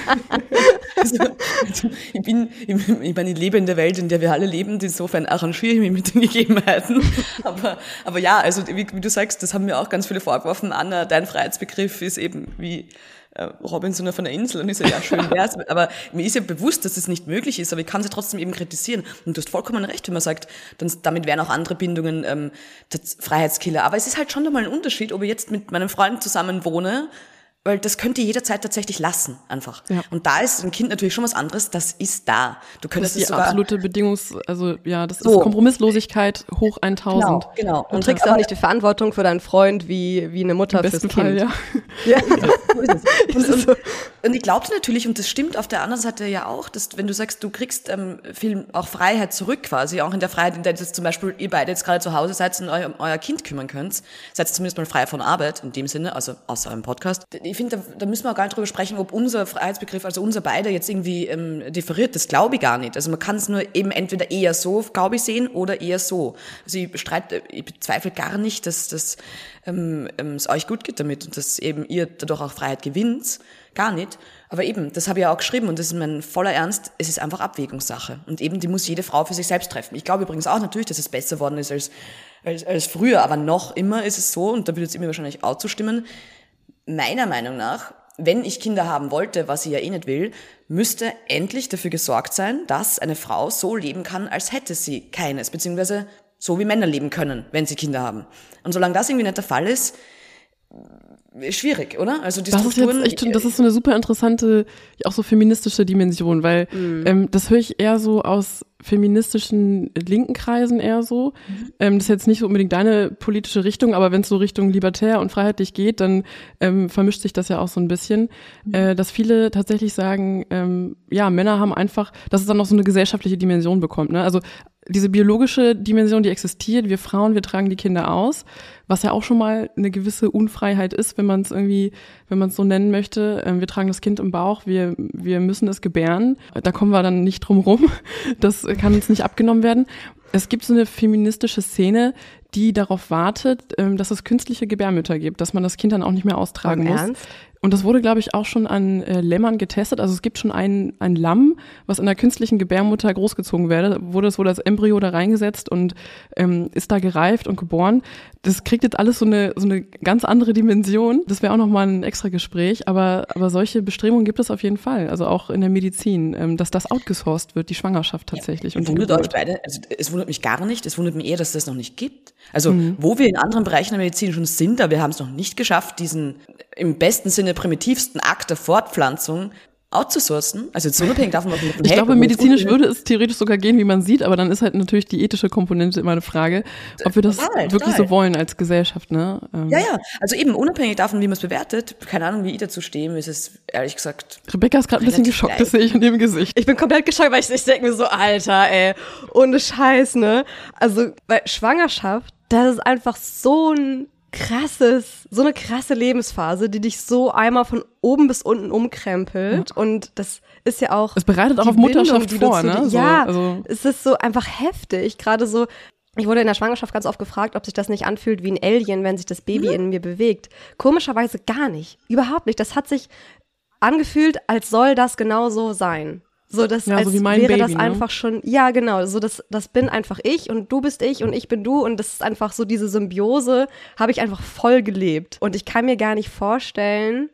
Also, also ich bin, ich, ich meine, ich lebe in der Welt, in der wir alle leben, insofern arrangiere ich mich mit den Gegebenheiten. Aber, aber ja, also wie, wie du sagst, das haben mir auch ganz viele vorgeworfen. Anna, dein Freiheitsbegriff ist eben wie Robinson von der Insel und ich so, ja, schön wär's. Aber mir ist ja bewusst, dass das nicht möglich ist, aber ich kann sie trotzdem eben kritisieren. Und du hast vollkommen recht, wenn man sagt, dann, damit wären auch andere Bindungen ähm, Freiheitskiller. Aber es ist halt schon nochmal ein Unterschied, ob ich jetzt mit meinem Freund zusammen wohne, weil das könnt ihr jederzeit tatsächlich lassen, einfach. Ja. Und da ist ein Kind natürlich schon was anderes, das ist da. Du Das könntest ist es die absolute Bedingungs-, also ja, das So. ist Kompromisslosigkeit hoch 1000. Genau, genau. Du trägst ja auch nicht die Verantwortung für deinen Freund wie, wie eine Mutter fürs besten Kind. Fall, ja. Ja. so ist. Und, und, und ich glaube natürlich, und das stimmt auf der anderen Seite ja auch, dass wenn du sagst, du kriegst ähm, viel auch Freiheit zurück quasi, auch in der Freiheit, in der jetzt zum Beispiel ihr beide jetzt gerade zu Hause seid und euer, euer Kind kümmern könnt, seid zumindest mal frei von Arbeit in dem Sinne, also außer einem Podcast. Ich finde, da, da müssen wir auch gar nicht drüber sprechen, ob unser Freiheitsbegriff, also unser beide jetzt irgendwie ähm, differiert. Das glaube ich gar nicht. Also man kann es nur eben entweder eher so, glaube ich, sehen oder eher so. Also ich bestreite, ich bezweifle gar nicht, dass, dass ähm, ähm, es euch gut geht damit und dass eben ihr dadurch auch Freiheit gewinnt. Gar nicht. Aber eben, das habe ich ja auch geschrieben und das ist mein voller Ernst, es ist einfach Abwägungssache. Und eben, die muss jede Frau für sich selbst treffen. Ich glaube übrigens auch natürlich, dass es besser worden ist als, als, als früher, aber noch immer ist es so, und da würde jetzt immer wahrscheinlich auch zustimmen, meiner Meinung nach, wenn ich Kinder haben wollte, was ich ja eh nicht will, müsste endlich dafür gesorgt sein, dass eine Frau so leben kann, als hätte sie keines, beziehungsweise so wie Männer leben können, wenn sie Kinder haben. Und solange das irgendwie nicht der Fall ist schwierig, oder? Also die Das ist Strukturen. jetzt echt, das ist so eine super interessante, auch so feministische Dimension, weil ähm, das höre ich eher so aus feministischen linken Kreisen eher so. Ähm, das ist jetzt nicht so unbedingt deine politische Richtung, aber wenn es so Richtung libertär und freiheitlich geht, dann ähm, vermischt sich das ja auch so ein bisschen, äh, dass viele tatsächlich sagen, ähm, ja, Männer haben einfach, dass es dann noch so eine gesellschaftliche Dimension bekommt. Ne? Also diese biologische Dimension, die existiert, wir Frauen, wir tragen die Kinder aus, was ja auch schon mal eine gewisse Unfreiheit ist, wenn man es irgendwie, wenn man es so nennen möchte. Ähm, wir tragen das Kind im Bauch, wir, wir müssen es gebären. Da kommen wir dann nicht drum rum. Das kann uns nicht abgenommen werden. Es gibt so eine feministische Szene, die darauf wartet, ähm, dass es künstliche Gebärmütter gibt, dass man das Kind dann auch nicht mehr austragen Im muss. Ernst? Und das wurde, glaube ich, auch schon an äh, Lämmern getestet. Also es gibt schon ein, ein Lamm, was in der künstlichen Gebärmutter großgezogen werde, wurde es wohl als Embryo da reingesetzt und ähm, ist da gereift und geboren. Das kriegt kriegt jetzt alles so eine, so eine ganz andere Dimension. Das wäre auch nochmal ein extra Gespräch, aber, aber solche Bestrebungen gibt es auf jeden Fall. Also auch in der Medizin, ähm, dass das outgesourced wird, die Schwangerschaft tatsächlich. Ja, und wundert euch beide, also es wundert mich gar nicht, es wundert mich eher, dass es das noch nicht gibt. Also mhm. wo wir in anderen Bereichen der Medizin schon sind, aber wir haben es noch nicht geschafft, diesen im besten Sinne primitivsten Akt der Fortpflanzung outzusourcen, also jetzt unabhängig davon, was man Ich glaube, medizinisch würde es theoretisch sogar gehen, wie man sieht, aber dann ist halt natürlich die ethische Komponente immer eine Frage, ob wir das total, wirklich total. so wollen als Gesellschaft, ne? Ähm. Ja, ja, also eben unabhängig davon, wie man es bewertet, keine Ahnung, wie ich dazu stehe, ist es ehrlich gesagt. Rebecca ist gerade ein bisschen geschockt, gleich. das sehe ich in dem Gesicht. Ich bin komplett geschockt, weil ich, ich denke mir so, Alter, ey, ohne Scheiß, ne? Also, weil Schwangerschaft, das ist einfach so ein krasses, so eine krasse Lebensphase, die dich so einmal von oben bis unten umkrempelt. Ja. Und das ist ja auch. Es bereitet auch auf Mutterschaft vor, ne? So, ja, also. es ist so einfach heftig. Gerade so, ich wurde in der Schwangerschaft ganz oft gefragt, ob sich das nicht anfühlt wie ein Alien, wenn sich das Baby mhm. in mir bewegt. Komischerweise gar nicht. Überhaupt nicht. Das hat sich angefühlt, als soll das genau so sein. So, das ja, als so wäre Baby, das ne? einfach schon, ja, genau, so das, das bin einfach ich und du bist ich und ich bin du und das ist einfach so diese Symbiose, habe ich einfach voll gelebt. Und ich kann mir gar nicht vorstellen,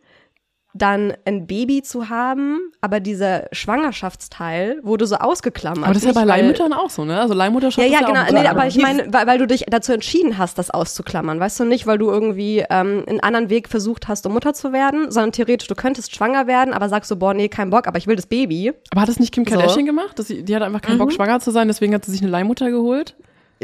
dann ein Baby zu haben, aber dieser Schwangerschaftsteil wurde so ausgeklammert. Aber das ist ja bei Leihmüttern auch so, ne? Also Leihmutterschaft ja, ja, ist ja genau. Nee, aber ich meine, weil, weil du dich dazu entschieden hast, das auszuklammern, weißt du nicht, weil du irgendwie ähm, einen anderen Weg versucht hast, um Mutter zu werden, sondern theoretisch du könntest schwanger werden, aber sagst so, boah, nee, kein Bock, aber ich will das Baby. Aber hat das nicht Kim Kardashian so. gemacht? Sie, die hat einfach keinen mhm. Bock, schwanger zu sein, deswegen hat sie sich eine Leihmutter geholt?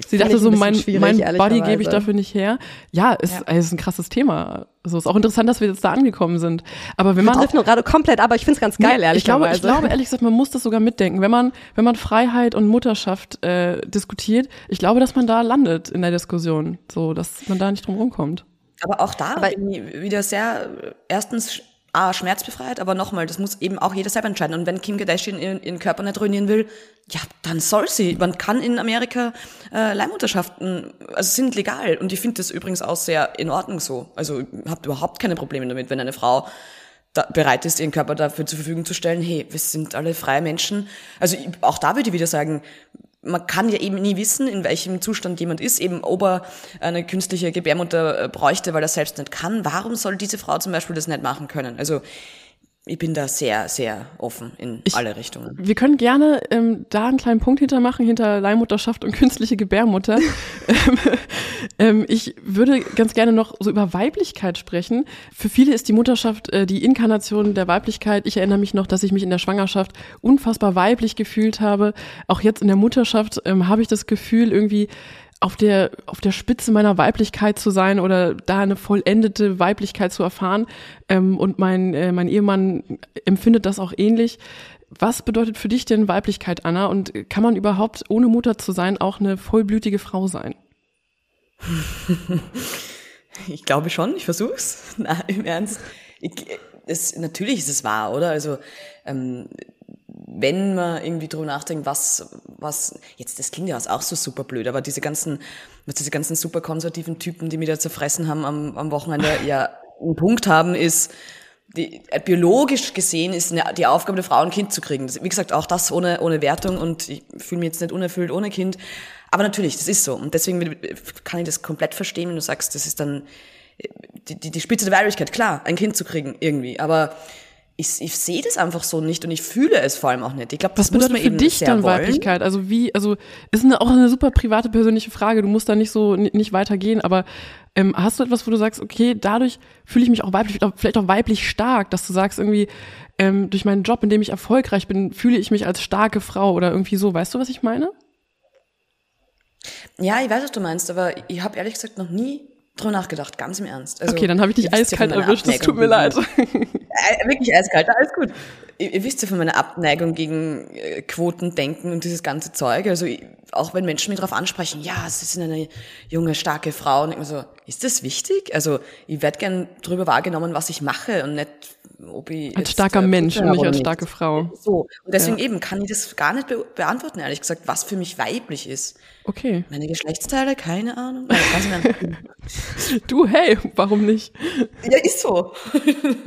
Sie dachte so, mein, mein Body gebe ich dafür nicht her. Ja, ist, ja. ist ein krasses Thema. So ist auch interessant, dass wir jetzt da angekommen sind. Aber wenn man trifft nur gerade komplett, aber ich finde es ganz geil, nee, ehrlich ich glaube, ich glaube ehrlich gesagt, man muss das sogar mitdenken, wenn man wenn man Freiheit und Mutterschaft äh, diskutiert. Ich glaube, dass man da landet in der Diskussion, so dass man da nicht drum rumkommt. Aber auch da aber wieder sehr erstens A, schmerzbefreit, aber nochmal, das muss eben auch jeder selber entscheiden. Und wenn Kim Kardashian ihren, ihren Körper nicht ruinieren will, ja, dann soll sie. Man kann in Amerika äh, Leihmutterschaften, also sind legal. Und ich finde das übrigens auch sehr in Ordnung so. Also habt überhaupt keine Probleme damit, wenn eine Frau da, bereit ist, ihren Körper dafür zur Verfügung zu stellen. Hey, wir sind alle freie Menschen. Also auch da würde ich wieder sagen, man kann ja eben nie wissen, in welchem Zustand jemand ist, eben ob er eine künstliche Gebärmutter äh, bräuchte, weil er selbst nicht kann. Warum soll diese Frau zum Beispiel das nicht machen können? Also ich bin da sehr, sehr offen in ich, alle Richtungen. Wir können gerne ähm, da einen kleinen Punkt hintermachen, hinter Leihmutterschaft und künstliche Gebärmutter. Ähm, ähm, ich würde ganz gerne noch so über Weiblichkeit sprechen. Für viele ist die Mutterschaft äh, die Inkarnation der Weiblichkeit. Ich erinnere mich noch, dass ich mich in der Schwangerschaft unfassbar weiblich gefühlt habe. Auch jetzt in der Mutterschaft ähm, habe ich das Gefühl, irgendwie auf der, auf der Spitze meiner Weiblichkeit zu sein oder da eine vollendete Weiblichkeit zu erfahren. Ähm, und mein, äh, mein Ehemann empfindet das auch ähnlich. Was bedeutet für dich denn Weiblichkeit, Anna? Und kann man überhaupt, ohne Mutter zu sein, auch eine vollblütige Frau sein? Ich glaube schon, ich versuch's. Nein, im Ernst. Ich, es, natürlich ist es wahr, oder? Also ähm, wenn man irgendwie drüber nachdenkt, was, was, jetzt, das klingt ja auch so super blöd, aber diese ganzen, diese ganzen super konservativen Typen, die mich da zerfressen haben am, am Wochenende, ja, einen Punkt haben, ist, die, äh, biologisch gesehen ist eine, die Aufgabe der Frau, ein Kind zu kriegen. wie gesagt, auch das ohne, ohne Wertung und ich fühle mich jetzt nicht unerfüllt ohne Kind. Aber natürlich, das ist so. Und deswegen kann ich das komplett verstehen, wenn du sagst, das ist dann die, die, die Spitze der Weiblichkeit. Klar, ein Kind zu kriegen irgendwie. Aber ich, ich sehe das einfach so nicht und ich fühle es vor allem auch nicht. Ich glaube, das Was muss man für eben dich dann wollen. Weiblichkeit? Also wie, also ist eine, auch eine super private persönliche Frage. Du musst da nicht so nicht weitergehen, aber ähm, hast du etwas, wo du sagst, okay, dadurch fühle ich mich auch weiblich, vielleicht auch weiblich stark, dass du sagst irgendwie ähm, durch meinen Job, in dem ich erfolgreich bin, fühle ich mich als starke Frau oder irgendwie so. Weißt du, was ich meine? Ja, ich weiß, was du meinst, aber ich habe ehrlich gesagt noch nie drüber nachgedacht, ganz im Ernst. Also, okay, dann habe ich dich eiskalt erwischt, das tut mir leid. Äh, wirklich eiskalt, alles gut. Ihr, ihr, wisst ja von meiner Abneigung gegen äh, Quotendenken und dieses ganze Zeug. Also ich, auch wenn Menschen mich darauf ansprechen, ja, sie sind eine junge, starke Frau, und ich mir so, ist das wichtig? Also ich werde gern drüber wahrgenommen, was ich mache und nicht, ob ich als starker Mensch und nicht als starke Frau. So und deswegen ja. eben kann ich das gar nicht be beantworten, ehrlich gesagt, was für mich weiblich ist. Okay. Meine Geschlechtsteile, keine Ahnung. du, hey, warum nicht? Ja, ist so.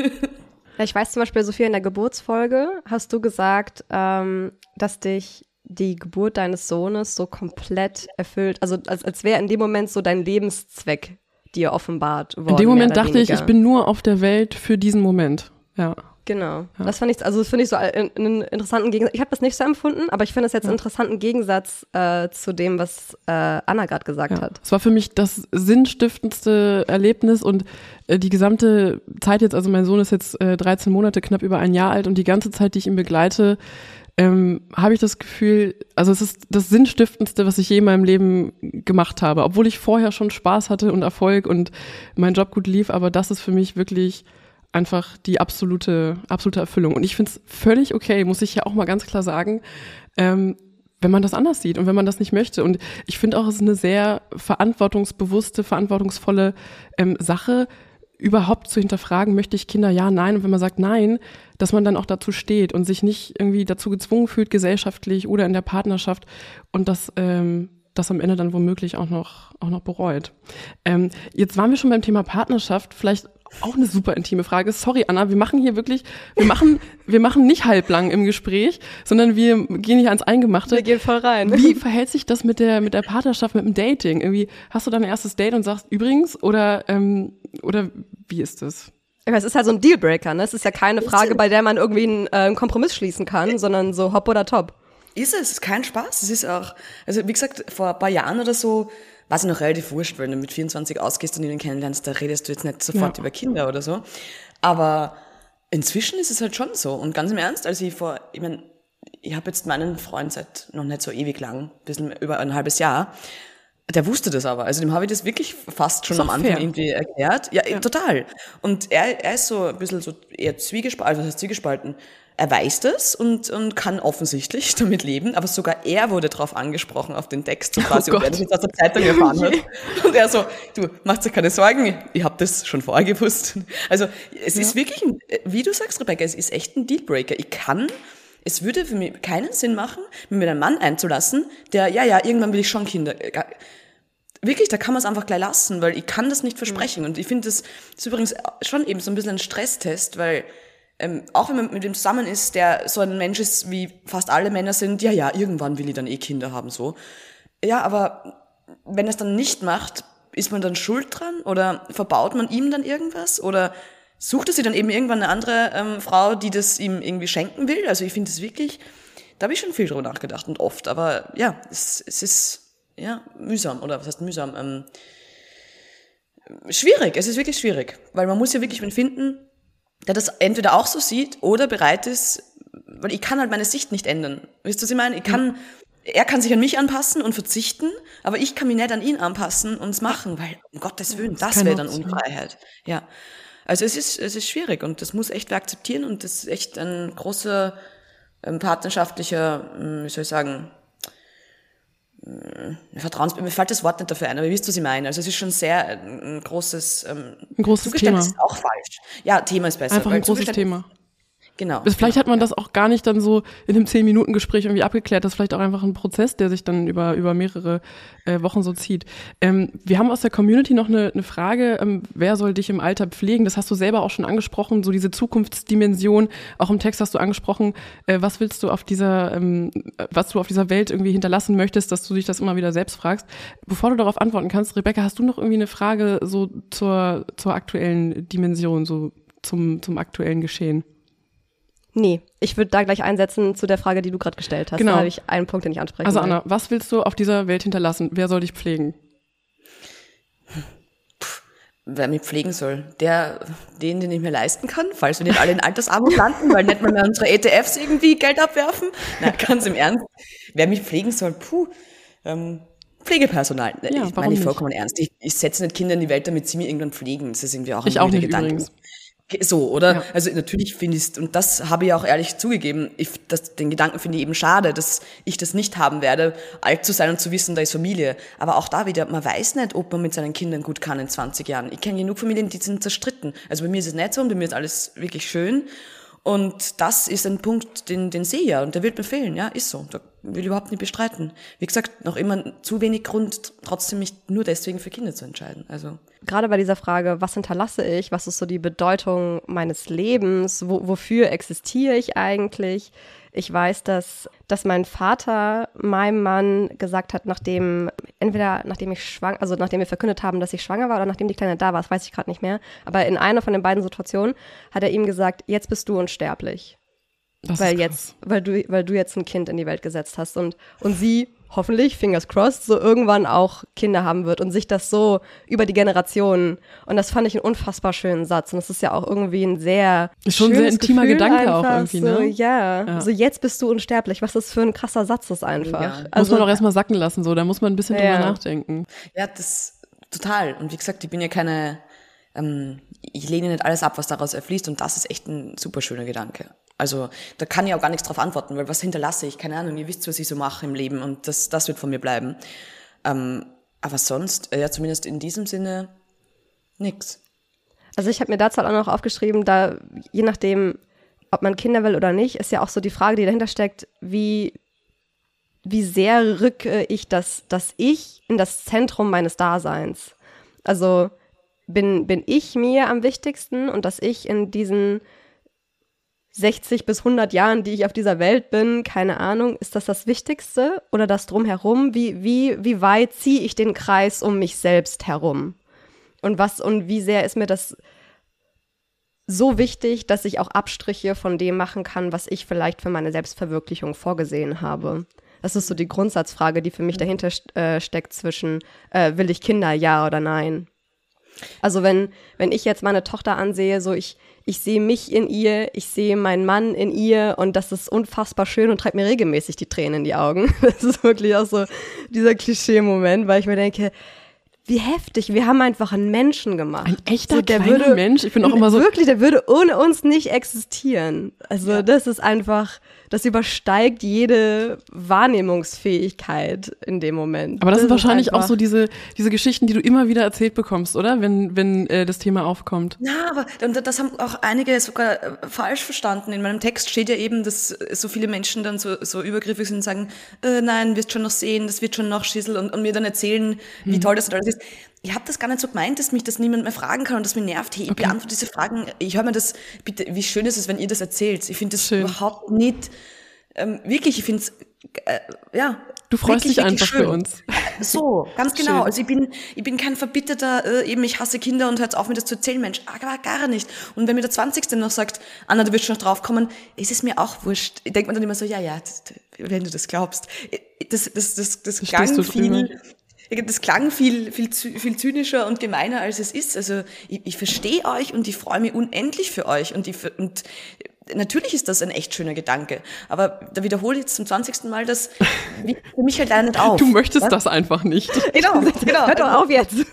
ich weiß zum Beispiel, Sophia, in der Geburtsfolge hast du gesagt, ähm, dass dich die Geburt deines Sohnes so komplett erfüllt, also als, als wäre in dem Moment so dein Lebenszweck dir offenbart worden. In dem Moment dachte weniger. ich, ich bin nur auf der Welt für diesen Moment. Ja. Genau. Ja. Das fand ich, also das finde ich so einen interessanten Gegensatz. Ich habe das nicht so empfunden, aber ich finde es jetzt einen interessanten Gegensatz äh, zu dem, was äh, Anna gerade gesagt ja. hat. Es war für mich das sinnstiftendste Erlebnis und äh, die gesamte Zeit jetzt, also mein Sohn ist jetzt äh, 13 Monate, knapp über ein Jahr alt und die ganze Zeit, die ich ihn begleite, ähm, habe ich das Gefühl, also es ist das Sinnstiftendste, was ich je in meinem Leben gemacht habe, obwohl ich vorher schon Spaß hatte und Erfolg und mein Job gut lief, aber das ist für mich wirklich einfach die absolute, absolute Erfüllung. Und ich finde es völlig okay, muss ich ja auch mal ganz klar sagen, ähm, wenn man das anders sieht und wenn man das nicht möchte. Und ich finde auch, es ist eine sehr verantwortungsbewusste, verantwortungsvolle ähm, Sache, überhaupt zu hinterfragen, möchte ich Kinder ja, nein. Und wenn man sagt nein, dass man dann auch dazu steht und sich nicht irgendwie dazu gezwungen fühlt, gesellschaftlich oder in der Partnerschaft und das, ähm, das am Ende dann womöglich auch noch, auch noch bereut. Ähm, jetzt waren wir schon beim Thema Partnerschaft. Vielleicht auch eine super intime Frage. Sorry, Anna, wir machen hier wirklich, wir machen, wir machen nicht halblang im Gespräch, sondern wir gehen hier ans Eingemachte. Wir gehen voll rein. Wie verhält sich das mit der, mit der Partnerschaft, mit dem Dating? Irgendwie, hast du dein erstes Date und sagst übrigens oder, ähm, oder wie ist das? Es ist halt so ein Dealbreaker, ne? Es ist ja keine Frage, bei der man irgendwie einen, äh, einen Kompromiss schließen kann, sondern so hopp oder top. Ist es, ist kein Spaß. Es ist auch, also wie gesagt, vor ein paar Jahren oder so, war es noch relativ wurscht, weil du mit 24 ausgehst und ihn kennenlernst, da redest du jetzt nicht sofort ja. über Kinder oder so. Aber inzwischen ist es halt schon so. Und ganz im Ernst, als ich vor, ich meine, ich habe jetzt meinen Freund seit noch nicht so ewig lang, ein bisschen über ein halbes Jahr. Der wusste das aber. Also dem habe ich das wirklich fast schon am Anfang fair. irgendwie erklärt. Ja, ja, total. Und er, er ist so ein bisschen so eher zwiegespalten, was heißt zwiegespalten? Er weiß das und, und kann offensichtlich damit leben, aber sogar er wurde darauf angesprochen, auf den Text, so quasi, oh ob er das jetzt aus der Zeitung erfahren hat. Und er so, du, machst dir keine Sorgen, ich habe das schon vorher gewusst. Also es ja. ist wirklich, ein, wie du sagst, Rebecca, es ist echt ein Dealbreaker. Ich kann, es würde für mich keinen Sinn machen, mir mit einem Mann einzulassen, der, ja, ja, irgendwann will ich schon Kinder. Wirklich, da kann man es einfach gleich lassen, weil ich kann das nicht versprechen. Und ich finde, das ist übrigens schon eben so ein bisschen ein Stresstest, weil ähm, auch wenn man mit dem zusammen ist, der so ein Mensch ist, wie fast alle Männer sind, ja, ja, irgendwann will ich dann eh Kinder haben, so. Ja, aber wenn er es dann nicht macht, ist man dann schuld dran oder verbaut man ihm dann irgendwas oder sucht er sich dann eben irgendwann eine andere ähm, Frau, die das ihm irgendwie schenken will? Also ich finde es wirklich, da habe ich schon viel drüber nachgedacht und oft, aber ja, es, es ist ja mühsam oder was heißt mühsam? Ähm, schwierig, es ist wirklich schwierig, weil man muss ja wirklich finden, der das entweder auch so sieht oder bereit ist, weil ich kann halt meine Sicht nicht ändern. Wisst ihr, was ich meine? Ich kann, er kann sich an mich anpassen und verzichten, aber ich kann mich nicht an ihn anpassen und es machen, weil, um Gottes Willen, das, das wäre dann Unfreiheit. Ja. Also es ist, es ist schwierig und das muss echt wer akzeptieren und das ist echt ein großer ähm, partnerschaftlicher, ähm, wie soll ich sagen, Vertrauens, mir fällt das Wort nicht dafür ein, aber ihr wisst, was ich meine. Also es ist schon sehr äh, ein großes, ähm, ein großes Thema. ist auch falsch. Ja, Thema ist besser. Einfach ein großes Thema. Genau. Vielleicht genau, hat man das auch gar nicht dann so in einem 10-Minuten-Gespräch irgendwie abgeklärt. Das ist vielleicht auch einfach ein Prozess, der sich dann über, über mehrere äh, Wochen so zieht. Ähm, wir haben aus der Community noch eine, eine Frage. Ähm, wer soll dich im Alter pflegen? Das hast du selber auch schon angesprochen, so diese Zukunftsdimension. Auch im Text hast du angesprochen. Äh, was willst du auf dieser, ähm, was du auf dieser Welt irgendwie hinterlassen möchtest, dass du dich das immer wieder selbst fragst? Bevor du darauf antworten kannst, Rebecca, hast du noch irgendwie eine Frage so zur, zur aktuellen Dimension, so zum, zum aktuellen Geschehen? Nee, ich würde da gleich einsetzen zu der Frage, die du gerade gestellt hast. Genau. Da habe ich einen Punkt, den ich ansprechen Also Anna, was willst du auf dieser Welt hinterlassen? Wer soll dich pflegen? Puh, wer mich pflegen soll? Der, den, den ich mir leisten kann, falls wir nicht alle in Altersarmut landen, weil nicht mal mehr unsere ETFs irgendwie Geld abwerfen. Na, ganz im Ernst. Wer mich pflegen soll, puh, ähm, Pflegepersonal. Ja, ich meine vollkommen ernst. Ich, ich setze nicht Kinder in die Welt, damit sie mir irgendwann pflegen. Das ist irgendwie auch ein ich auch nicht Gedanke. Übrigens. So, oder? Ja. Also natürlich finde ich und das habe ich auch ehrlich zugegeben, ich, das, den Gedanken finde ich eben schade, dass ich das nicht haben werde, alt zu sein und zu wissen, da ist Familie. Aber auch da wieder, man weiß nicht, ob man mit seinen Kindern gut kann in 20 Jahren. Ich kenne genug Familien, die sind zerstritten. Also bei mir ist es nicht so und bei mir ist alles wirklich schön. Und das ist ein Punkt, den, den sehe ich ja und der wird mir fehlen, ja, ist so. Da will ich überhaupt nicht bestreiten. Wie gesagt, noch immer zu wenig Grund, trotzdem mich nur deswegen für Kinder zu entscheiden. Also gerade bei dieser Frage, was hinterlasse ich, was ist so die Bedeutung meines Lebens, wo, wofür existiere ich eigentlich? Ich weiß, dass, dass mein Vater meinem Mann gesagt hat, nachdem entweder nachdem ich schwanger, also nachdem wir verkündet haben, dass ich schwanger war oder nachdem die Kleine da war, das weiß ich gerade nicht mehr. Aber in einer von den beiden Situationen hat er ihm gesagt, jetzt bist du unsterblich. Das weil jetzt, weil du, weil du jetzt ein Kind in die Welt gesetzt hast und, und sie hoffentlich, fingers crossed, so irgendwann auch Kinder haben wird und sich das so über die Generationen. Und das fand ich einen unfassbar schönen Satz. Und das ist ja auch irgendwie ein sehr. Ist schon ein sehr intimer Gefühl Gedanke auch einfach, irgendwie, so, ne? Ja. Ja. So jetzt bist du unsterblich. Was das für ein krasser Satz ist einfach. Ja. muss Also, man auch erstmal sacken lassen, so. Da muss man ein bisschen Ja. drüber nachdenken. Ja, das total. Und wie gesagt, ich bin ja keine, ähm, ich lehne nicht alles ab, was daraus erfließt und das ist echt ein super schöner Gedanke. Also da kann ich auch gar nichts drauf antworten, weil was hinterlasse ich? Keine Ahnung, ihr wisst, was ich so mache im Leben und das, das wird von mir bleiben. Ähm, aber sonst, äh, ja, zumindest in diesem Sinne, nix. Also ich habe mir dazu auch noch aufgeschrieben, da je nachdem, ob man Kinder will oder nicht, ist ja auch so die Frage, die dahinter steckt, wie, wie sehr rücke ich das, das Ich in das Zentrum meines Daseins. Also bin, bin ich mir am wichtigsten und dass ich in diesen 60 bis 100 Jahren, die ich auf dieser Welt bin, keine Ahnung, ist das das Wichtigste oder das drumherum? Wie, wie, wie weit ziehe ich den Kreis um mich selbst herum? Und was und wie sehr ist mir das so wichtig, dass ich auch Abstriche von dem machen kann, was ich vielleicht für meine Selbstverwirklichung vorgesehen habe? Das ist so die Grundsatzfrage, die für mich dahinter äh, steckt zwischen, äh, will ich Kinder, ja oder nein? Also wenn, wenn ich jetzt meine Tochter ansehe, so ich, ich sehe mich in ihr, ich sehe meinen Mann in ihr und das ist unfassbar schön und treibt mir regelmäßig die Tränen in die Augen. Das ist wirklich auch so dieser Klischee-Moment, weil ich mir denke, wie heftig, wir haben einfach einen Menschen gemacht. Ein echter So, der kleiner würde- Mensch. Ich bin auch immer so, Wirklich, der würde ohne uns nicht existieren. Also das ist einfach, das übersteigt jede Wahrnehmungsfähigkeit in dem Moment. aber das, sind ist wahrscheinlich auch so diese, diese Geschichten, die du immer wieder erzählt bekommst, oder? Wenn, wenn äh, das Thema aufkommt. Ja, aber und das haben auch einige sogar äh, falsch verstanden. In meinem Text steht ja eben, dass so viele Menschen dann so, so übergriffig sind und sagen, äh, nein, wirst schon noch sehen, das wird schon noch Schissel und, und mir dann erzählen, wie toll das alles ist. Ich habe das gar nicht so gemeint, dass mich das niemand mehr fragen kann und das mir nervt. Hey, ich beantworte diese Fragen. Ich höre mir das, bitte, wie schön ist es, wenn ihr das erzählt. Ich finde das Schön. überhaupt nicht, ähm, wirklich, ich finde es, äh, ja. Du freust wirklich, dich wirklich einfach schön. für uns. So, ganz genau. Schön. Also ich bin, ich bin kein verbitterter, äh, eben ich hasse Kinder und hört auf, mir das zu erzählen, Mensch. Aber gar nicht. Und wenn mir der 20. noch sagt, Anna, du wirst schon noch draufkommen, ist es mir auch wurscht. Ich denke mir dann immer so, ja, ja, das, wenn du das glaubst. Das, das, das, das du drüber. viel, das klang viel, viel, viel zynischer und gemeiner, als es ist. Also ich, ich verstehe euch und ich freue mich unendlich für euch. Und, ich, und natürlich ist das ein echt schöner Gedanke. Aber da wiederhole ich jetzt zum 20. Mal, das für mich halt leider nicht auf. Du möchtest Was? das einfach nicht. Genau, genau. Hört doch auf jetzt.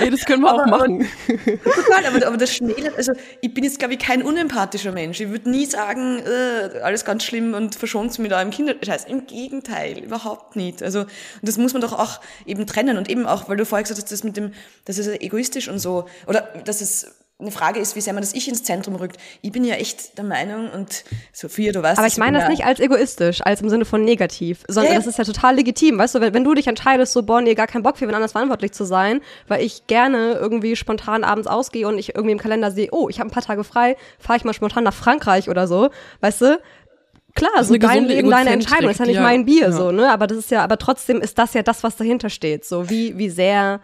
Ey, das können wir auch Aber- aber- machen. Total, aber, aber das schmälert, also ich bin jetzt, glaube ich, kein unempathischer Mensch. Ich würde nie sagen, äh, alles ganz schlimm und verschont mit eurem Kinderscheiß. Im Gegenteil, überhaupt nicht. Also, und das muss man doch auch eben trennen. Und eben auch, weil du vorher gesagt hast, das mit dem, das ist egoistisch und so, oder dass es eine Frage ist, wie sehr man das Ich ins Zentrum rückt. Ich bin ja echt der Meinung, und Sophia, du weißt Aber ich meine das nicht als egoistisch, als im Sinne von negativ, sondern Ja, ja. das ist ja total legitim. Weißt du, wenn, wenn du dich entscheidest, so, boah, nee, gar keinen Bock für wen anders verantwortlich zu sein, weil ich gerne irgendwie spontan abends ausgehe und ich irgendwie im Kalender sehe, oh, ich habe ein paar Tage frei, fahre ich mal spontan nach Frankreich oder so, weißt du? Klar, so dein Leben, deine Entscheidung, ist ja nicht ja- mein Bier, ja. so, ne? Aber das ist ja, aber trotzdem ist das ja das, was dahinter steht. So, wie, wie sehr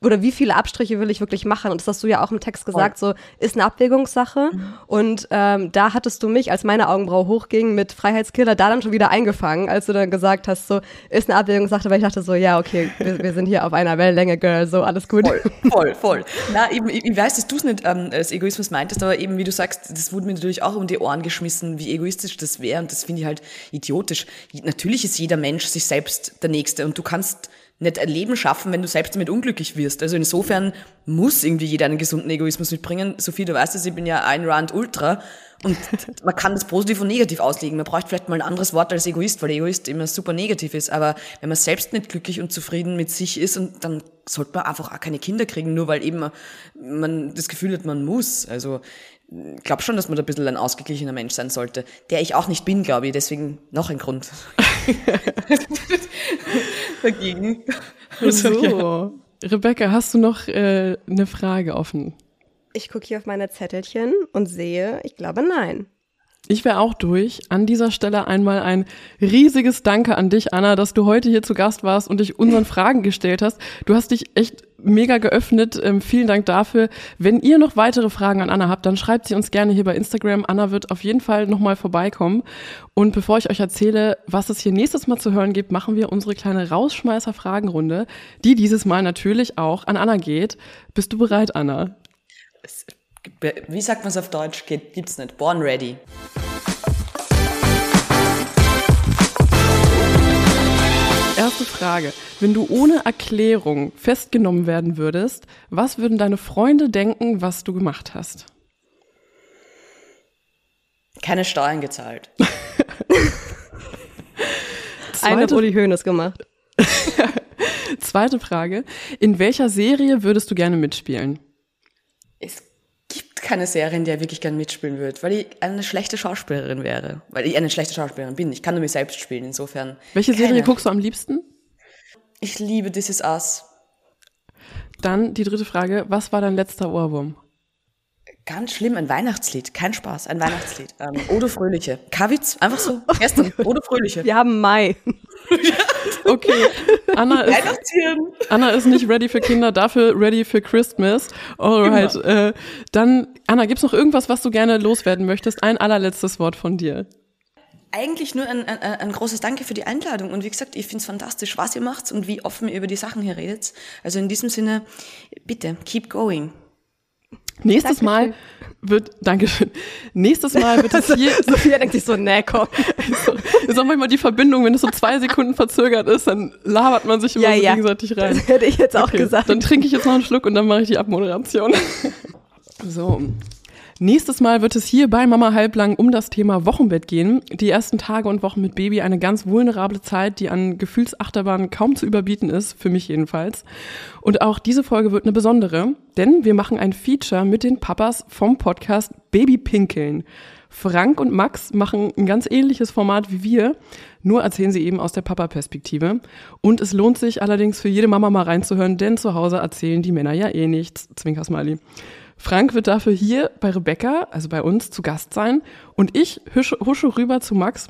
oder wie viele Abstriche will ich wirklich machen? Und das hast du ja auch im Text gesagt, so ist eine Abwägungssache. Und ähm, da hattest du mich, als meine Augenbraue hochging, mit Freiheitskiller da dann schon wieder eingefangen, als du dann gesagt hast, so ist eine Abwägungssache, weil ich dachte so, ja, okay, wir, wir sind hier auf einer Wellenlänge, Girl, so alles gut. Voll, voll, voll. Na, eben, ich ich weiß, dass du es nicht ähm, als Egoismus meintest, aber eben, wie du sagst, das wurde mir natürlich auch um die Ohren geschmissen, wie egoistisch das wäre und das finde ich halt idiotisch. Natürlich ist jeder Mensch sich selbst der Nächste und du kannst nicht ein Leben schaffen, wenn du selbst damit unglücklich wirst. Also insofern muss irgendwie jeder einen gesunden Egoismus mitbringen. Sophie, du weißt es, ich bin ja ein Rand Ultra und man kann das positiv und negativ auslegen. Man braucht vielleicht mal ein anderes Wort als Egoist, weil Egoist immer super negativ ist. Aber wenn man selbst nicht glücklich und zufrieden mit sich ist, und dann sollte man einfach auch keine Kinder kriegen, nur weil eben man das Gefühl hat, man muss. Also glaube schon, dass man da ein bisschen ein ausgeglichener Mensch sein sollte, der ich auch nicht bin, glaube ich. Deswegen noch ein Grund dagegen. Also, ja. So. Rebecca, hast du noch äh, eine Frage offen? Ich gucke hier auf meine Zettelchen und sehe, ich glaube, nein. Ich wäre auch durch. An dieser Stelle einmal ein riesiges Danke an dich, Anna, dass du heute hier zu Gast warst und dich unseren Fragen gestellt hast. Du hast dich echt mega geöffnet. Ähm, vielen Dank dafür. Wenn ihr noch weitere Fragen an Anna habt, dann schreibt sie uns gerne hier bei Instagram. Anna wird auf jeden Fall nochmal vorbeikommen. Und bevor ich euch erzähle, was es hier nächstes Mal zu hören gibt, machen wir unsere kleine Rausschmeißer-Fragenrunde, die dieses Mal natürlich auch an Anna geht. Bist du bereit, Anna? Wie sagt man es auf Deutsch? Geht, gibt's nicht. Born ready. Erste Frage. Wenn du ohne Erklärung festgenommen werden würdest, was würden deine Freunde denken, was du gemacht hast? Keine Steuern gezahlt. Eine hat Uli Hoeneß gemacht. Zweite Frage. In welcher Serie würdest du gerne mitspielen? Keine Serie, in der ich wirklich gerne mitspielen würde, weil ich eine schlechte Schauspielerin wäre. Weil ich eine schlechte Schauspielerin bin. Ich kann nur mich selbst spielen, insofern. Welche keine. Serie guckst du am liebsten? Ich liebe This Is Us. Dann die dritte Frage. Was war dein letzter Ohrwurm? Ganz schlimm, ein Weihnachtslied. Kein Spaß, ein Weihnachtslied. Ähm, Odo Fröhliche. Kawitz, einfach so. Gestern, Odo Fröhliche. Wir haben Mai. okay, Anna ist, Anna ist nicht ready für Kinder, dafür ready für Christmas. Alright. Äh, dann, Anna, gibt's noch irgendwas, was du gerne loswerden möchtest? Ein allerletztes Wort von dir eigentlich nur ein, ein, ein großes Danke für die Einladung. Und wie gesagt, ich finde es fantastisch, was ihr macht und wie offen ihr über die Sachen hier redet. Also in diesem Sinne, bitte, keep going. Nächstes Dankeschön. Mal wird, Dankeschön. Nächstes Mal wird es hier. Sophia denkt sich so, nee, komm. Ist auch manchmal die Verbindung, wenn es so zwei Sekunden verzögert ist, dann labert man sich immer ja, so ja. gegenseitig rein. Das hätte ich jetzt auch okay, gesagt. Dann trinke ich jetzt noch einen Schluck und dann mache ich die Abmoderation. So. Nächstes Mal wird es hier bei Mama Halblang um das Thema Wochenbett gehen. Die ersten Tage und Wochen mit Baby eine ganz vulnerable Zeit, die an Gefühlsachterbahn kaum zu überbieten ist, für mich jedenfalls. Und auch diese Folge wird eine besondere, denn wir machen ein Feature mit den Papas vom Podcast Baby Pinkeln. Frank und Max machen ein ganz ähnliches Format wie wir, nur erzählen sie eben aus der Papa-Perspektive. Und es lohnt sich allerdings für jede Mama mal reinzuhören, denn zu Hause erzählen die Männer ja eh nichts. Zwinker Smiley. Frank wird dafür hier bei Rebecca, also bei uns, zu Gast sein. Und ich husche, husche rüber zu Max.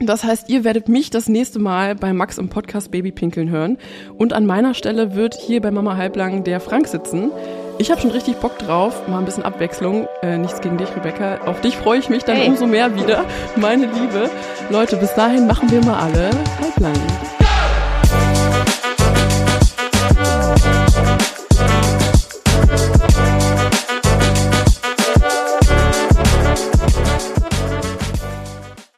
Das heißt, ihr werdet mich das nächste Mal bei Max im Podcast Baby Pinkeln hören. Und an meiner Stelle wird hier bei Mama Halblang der Frank sitzen. Ich habe schon richtig Bock drauf, mal ein bisschen Abwechslung. Äh, nichts gegen dich, Rebecca. Auf dich freue ich mich dann hey. umso mehr wieder, meine Liebe. Leute, bis dahin machen wir mal alle halblang.